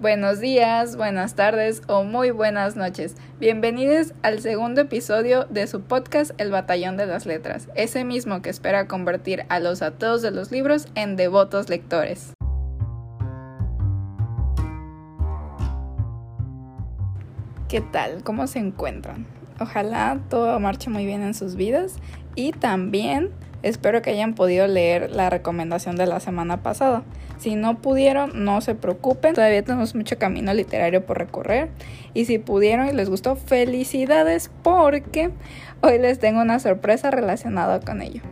Buenos días, buenas tardes o muy buenas noches. Bienvenidos al segundo episodio de su podcast El Batallón de las Letras, ese mismo que espera convertir a los ateos de los libros en devotos lectores. ¿Qué tal? ¿Cómo se encuentran? Ojalá todo marche muy bien en sus vidas y también espero que hayan podido leer la recomendación de la semana pasada. Si no pudieron, no se preocupen, todavía tenemos mucho camino literario por recorrer. Y si pudieron y les gustó, felicidades porque hoy les tengo una sorpresa relacionada con ello.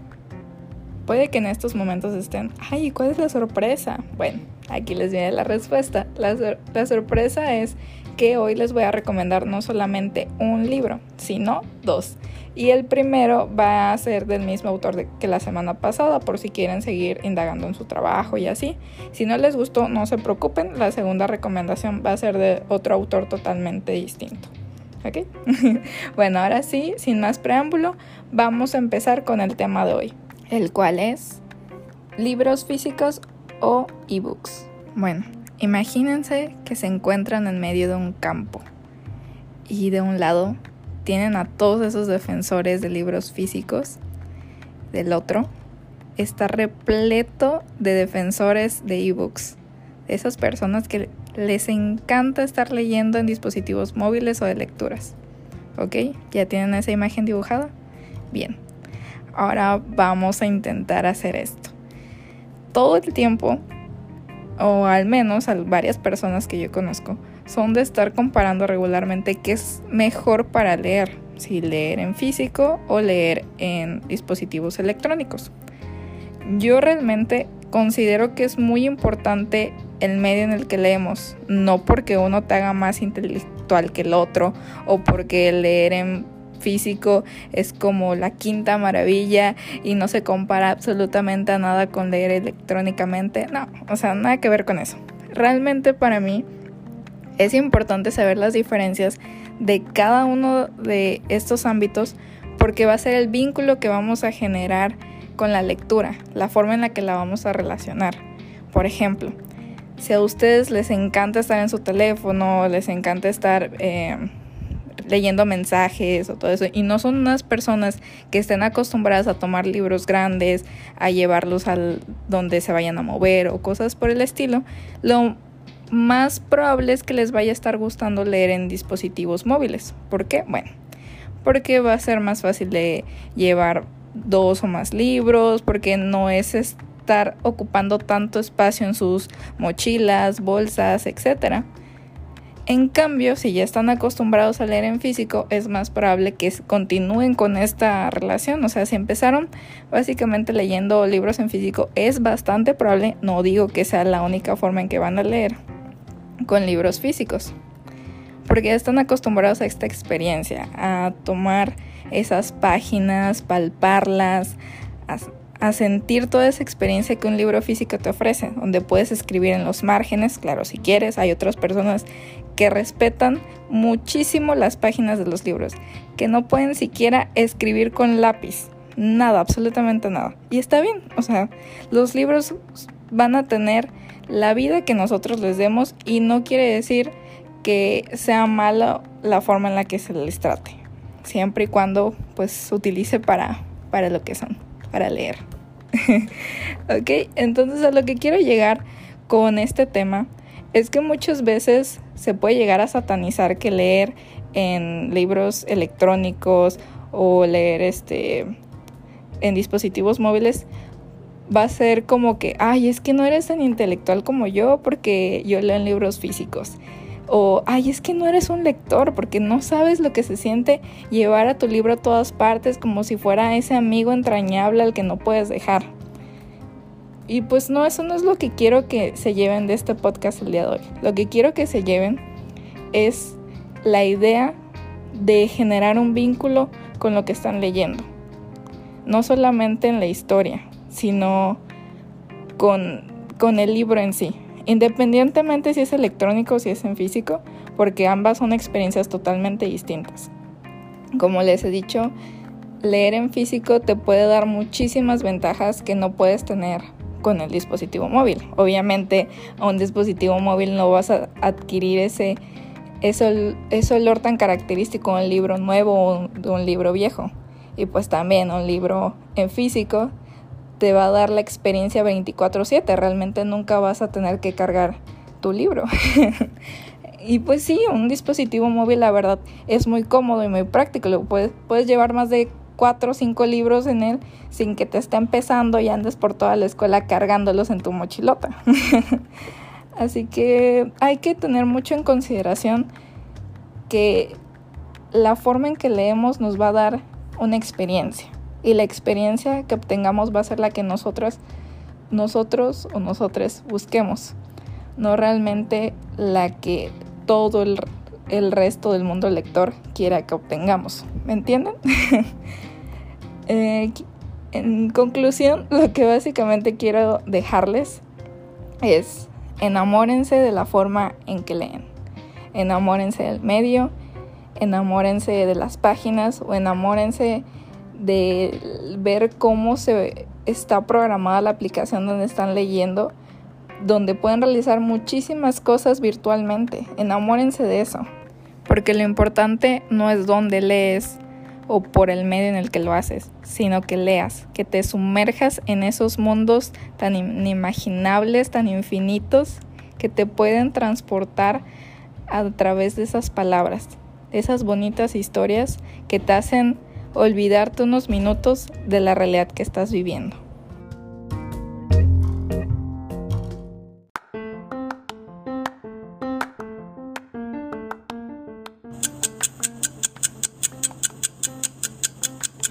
Puede que en estos momentos estén, ay, ¿cuál es la sorpresa? Bueno, aquí les viene la respuesta. La, la sorpresa es que hoy les voy a recomendar no solamente un libro, sino dos. Y el primero va a ser del mismo autor que la semana pasada, por si quieren seguir indagando en su trabajo y así. Si no les gustó, no se preocupen, la segunda recomendación va a ser de otro autor totalmente distinto. ¿Ok? bueno, ahora sí, sin más preámbulo, vamos a empezar con el tema de hoy, el cual es libros físicos o ebooks. Bueno, imagínense que se encuentran en medio de un campo y de un lado tienen a todos esos defensores de libros físicos, del otro está repleto de defensores de ebooks, de esas personas que les encanta estar leyendo en dispositivos móviles o de lecturas. ¿Ok? ¿Ya tienen esa imagen dibujada? Bien. Ahora vamos a intentar hacer esto. Todo el tiempo, o al menos a varias personas que yo conozco, son de estar comparando regularmente qué es mejor para leer, si leer en físico o leer en dispositivos electrónicos. Yo realmente considero que es muy importante el medio en el que leemos, no porque uno te haga más intelectual que el otro o porque leer en físico es como la quinta maravilla y no se compara absolutamente a nada con leer electrónicamente. No, o sea, nada que ver con eso. Realmente para mí es importante saber las diferencias de cada uno de estos ámbitos porque va a ser el vínculo que vamos a generar con la lectura, la forma en la que la vamos a relacionar. Por ejemplo, si a ustedes les encanta estar en su teléfono, les encanta estar eh, leyendo mensajes o todo eso, y no son unas personas que estén acostumbradas a tomar libros grandes, a llevarlos al donde se vayan a mover o cosas por el estilo, lo más probable es que les vaya a estar gustando leer en dispositivos móviles. ¿Por qué? Bueno, porque va a ser más fácil de llevar dos o más libros, porque no es estar ocupando tanto espacio en sus mochilas, bolsas, etc. En cambio, si ya están acostumbrados a leer en físico, es más probable que continúen con esta relación. O sea, si empezaron básicamente leyendo libros en físico, es bastante probable, no digo que sea la única forma en que van a leer, con libros físicos, porque están acostumbrados a esta experiencia, a tomar esas páginas, palparlas, a, sentir toda esa experiencia que un libro físico te ofrece, donde puedes escribir en los márgenes, claro, si quieres, hay otras personas que respetan muchísimo las páginas de los libros, que no pueden siquiera escribir con lápiz, nada, absolutamente nada. Y está bien, o sea, los libros van a tener la vida que nosotros les demos y no quiere decir que sea mala la forma en la que se les trate, siempre y cuando pues se utilice para, para lo que son, para leer. ok, entonces a lo que quiero llegar con este tema es que muchas veces se puede llegar a satanizar que leer en libros electrónicos o leer este en dispositivos móviles va a ser como que, ay, es que no eres tan intelectual como yo porque yo leo en libros físicos. O, ay, es que no eres un lector porque no sabes lo que se siente llevar a tu libro a todas partes como si fuera ese amigo entrañable al que no puedes dejar. Y pues no, eso no es lo que quiero que se lleven de este podcast el día de hoy. Lo que quiero que se lleven es la idea de generar un vínculo con lo que están leyendo. No solamente en la historia, sino con, con el libro en sí. Independientemente si es electrónico o si es en físico, porque ambas son experiencias totalmente distintas. Como les he dicho, leer en físico te puede dar muchísimas ventajas que no puedes tener con el dispositivo móvil. Obviamente a un dispositivo móvil no vas a adquirir ese, ese, ese olor tan característico de un libro nuevo o de un libro viejo. Y pues también un libro en físico te va a dar la experiencia 24/7. Realmente nunca vas a tener que cargar tu libro. y pues sí, un dispositivo móvil la verdad es muy cómodo y muy práctico. Puedes, puedes llevar más de cuatro o cinco libros en él sin que te esté empezando y andes por toda la escuela cargándolos en tu mochilota. Así que hay que tener mucho en consideración que la forma en que leemos nos va a dar una experiencia y la experiencia que obtengamos va a ser la que nosotros, nosotros o nosotros busquemos, no realmente la que todo el, el resto del mundo lector quiera que obtengamos. ¿Me entienden? Eh, en conclusión, lo que básicamente quiero dejarles es enamórense de la forma en que leen. Enamórense del medio, enamórense de las páginas o enamórense de ver cómo se está programada la aplicación donde están leyendo, donde pueden realizar muchísimas cosas virtualmente. Enamórense de eso, porque lo importante no es dónde lees, o por el medio en el que lo haces, sino que leas, que te sumerjas en esos mundos tan inimaginables, tan infinitos, que te pueden transportar a través de esas palabras, esas bonitas historias que te hacen olvidarte unos minutos de la realidad que estás viviendo.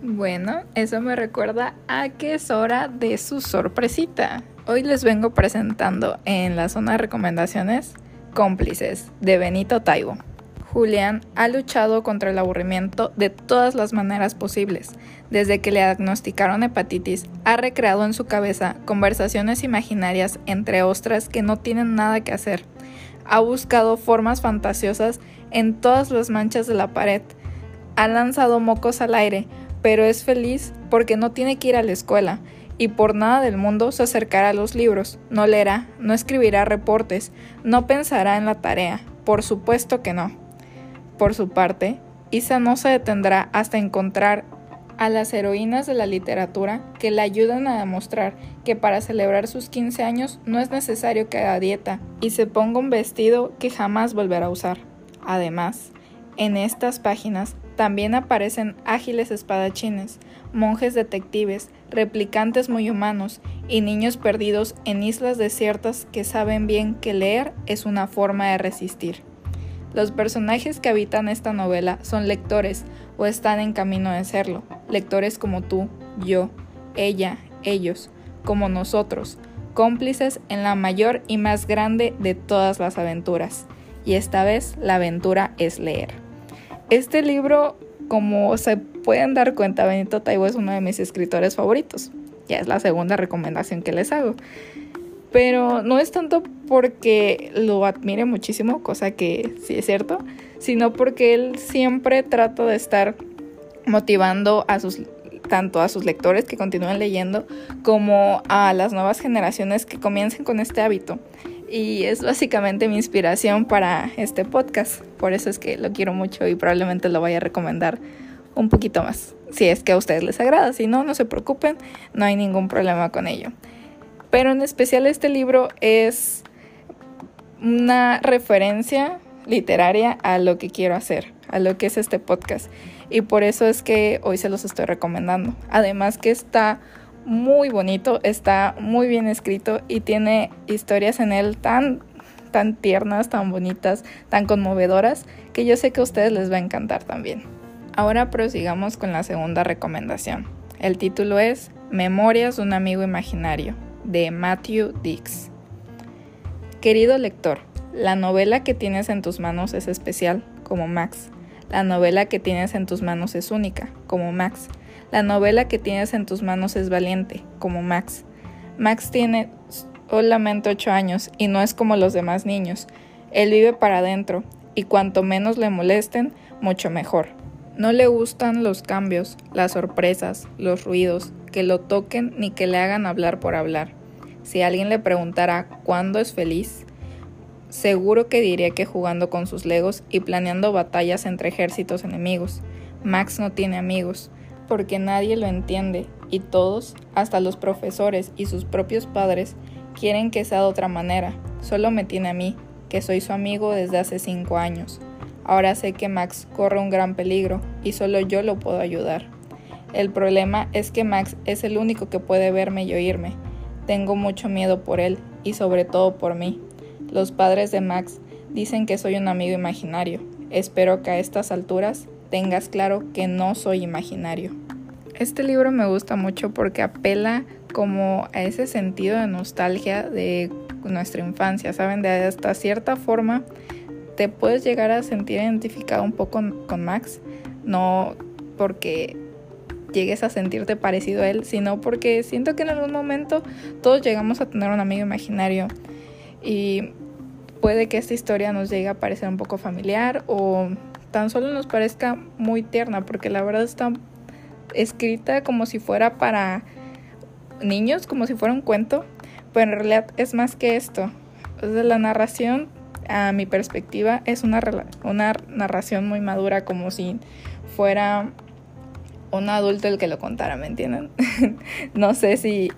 Bueno, eso me recuerda a que es hora de su sorpresita. Hoy les vengo presentando en la zona de recomendaciones Cómplices de Benito Taibo. Julián ha luchado contra el aburrimiento de todas las maneras posibles. Desde que le diagnosticaron hepatitis, ha recreado en su cabeza conversaciones imaginarias entre ostras que no tienen nada que hacer. Ha buscado formas fantasiosas en todas las manchas de la pared. Ha lanzado mocos al aire, pero es feliz porque no tiene que ir a la escuela y por nada del mundo se acercará a los libros, no leerá, no escribirá reportes, no pensará en la tarea, por supuesto que no. Por su parte, Isa no se detendrá hasta encontrar a las heroínas de la literatura que le ayudan a demostrar que para celebrar sus 15 años no es necesario que haga dieta y se ponga un vestido que jamás volverá a usar. Además, en estas páginas también aparecen ágiles espadachines, monjes detectives, replicantes muy humanos y niños perdidos en islas desiertas que saben bien que leer es una forma de resistir. Los personajes que habitan esta novela son lectores o están en camino de serlo, lectores como tú, yo, ella, ellos, como nosotros, cómplices en la mayor y más grande de todas las aventuras. Y esta vez la aventura es leer. Este libro, como se pueden dar cuenta, Benito Taibo es uno de mis escritores favoritos. Ya es la segunda recomendación que les hago. Pero no es tanto porque lo admire muchísimo, cosa que sí es cierto, sino porque él siempre trata de estar motivando a sus tanto a sus lectores que continúen leyendo como a las nuevas generaciones que comiencen con este hábito y es básicamente mi inspiración para este podcast. Por eso es que lo quiero mucho y probablemente lo vaya a recomendar un poquito más. Si es que a ustedes les agrada, si no, no se preocupen, no hay ningún problema con ello. Pero en especial este libro es una referencia literaria a lo que quiero hacer, a lo que es este podcast. Y por eso es que hoy se los estoy recomendando. Además que está muy bonito, está muy bien escrito y tiene historias en él tan tan tiernas, tan bonitas, tan conmovedoras, que yo sé que a ustedes les va a encantar también. Ahora prosigamos con la segunda recomendación. El título es Memorias de un amigo imaginario, de Matthew Dix. Querido lector, la novela que tienes en tus manos es especial, como Max. La novela que tienes en tus manos es única, como Max. La novela que tienes en tus manos es valiente, como Max. Max tiene solamente ocho años y no es como los demás niños. Él vive para adentro y cuanto menos le molesten, mucho mejor. No le gustan los cambios, las sorpresas, los ruidos, que lo toquen ni que le hagan hablar por hablar. Si alguien le preguntara cuándo es feliz, seguro que diría que jugando con sus legos y planeando batallas entre ejércitos enemigos. Max no tiene amigos, porque nadie lo entiende y todos, hasta los profesores y sus propios padres, quieren que sea de otra manera. Solo me tiene a mí, que soy su amigo desde hace cinco años. Ahora sé que Max corre un gran peligro y solo yo lo puedo ayudar. El problema es que Max es el único que puede verme y oírme, tengo mucho miedo por él y sobre todo por mí. Los padres de Max dicen que soy un amigo imaginario. Espero que a estas alturas tengas claro que no soy imaginario. Este libro me gusta mucho porque apela como a ese sentido de nostalgia de nuestra infancia, ¿saben? De hasta cierta forma te puedes llegar a sentir identificado un poco con Max, no porque llegues a sentirte parecido a él, sino porque siento que en algún momento todos llegamos a tener un amigo imaginario y puede que esta historia nos llegue a parecer un poco familiar o tan solo nos parezca muy tierna, porque la verdad está escrita como si fuera para niños, como si fuera un cuento, pero en realidad es más que esto. la narración, a mi perspectiva, es una, una narración muy madura, como si fuera un adulto el que lo contara, ¿me entienden? no sé si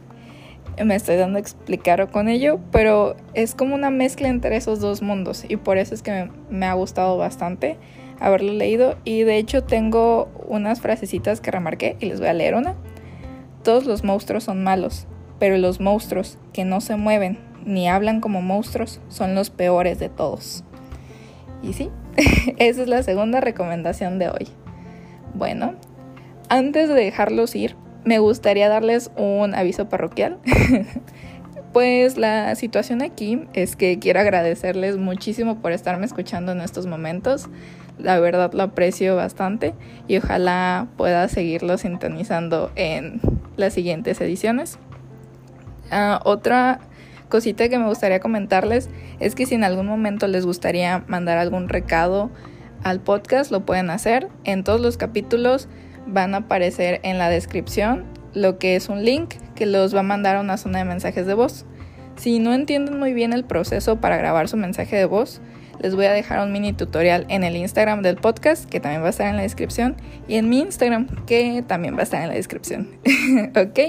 me estoy dando a explicar con ello, pero es como una mezcla entre esos dos mundos y por eso es que me, ha gustado bastante haberlo leído y de hecho tengo unas frasecitas que remarqué y les voy a leer una. Todos los monstruos son malos, pero los monstruos que no se mueven ni hablan como monstruos son los peores de todos. Y sí, esa es la segunda recomendación de hoy. Bueno, antes de dejarlos ir, me gustaría darles un aviso parroquial. pues la situación aquí es que quiero agradecerles muchísimo por estarme escuchando en estos momentos. La verdad lo aprecio bastante y ojalá pueda seguirlo sintonizando en las siguientes ediciones. Ah, otra cosita que me gustaría comentarles es que si en algún momento les gustaría mandar algún recado al podcast, lo pueden hacer. En todos los capítulos van a aparecer en la descripción lo que es un link que los va a mandar a una zona de mensajes de voz. Si no entienden muy bien el proceso para grabar su mensaje de voz, les voy a dejar un mini tutorial en el Instagram del podcast, que también va a estar en la descripción, y en mi Instagram, que también va a estar en la descripción. ok,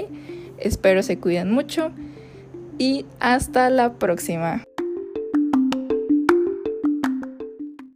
espero se cuiden mucho y hasta la próxima.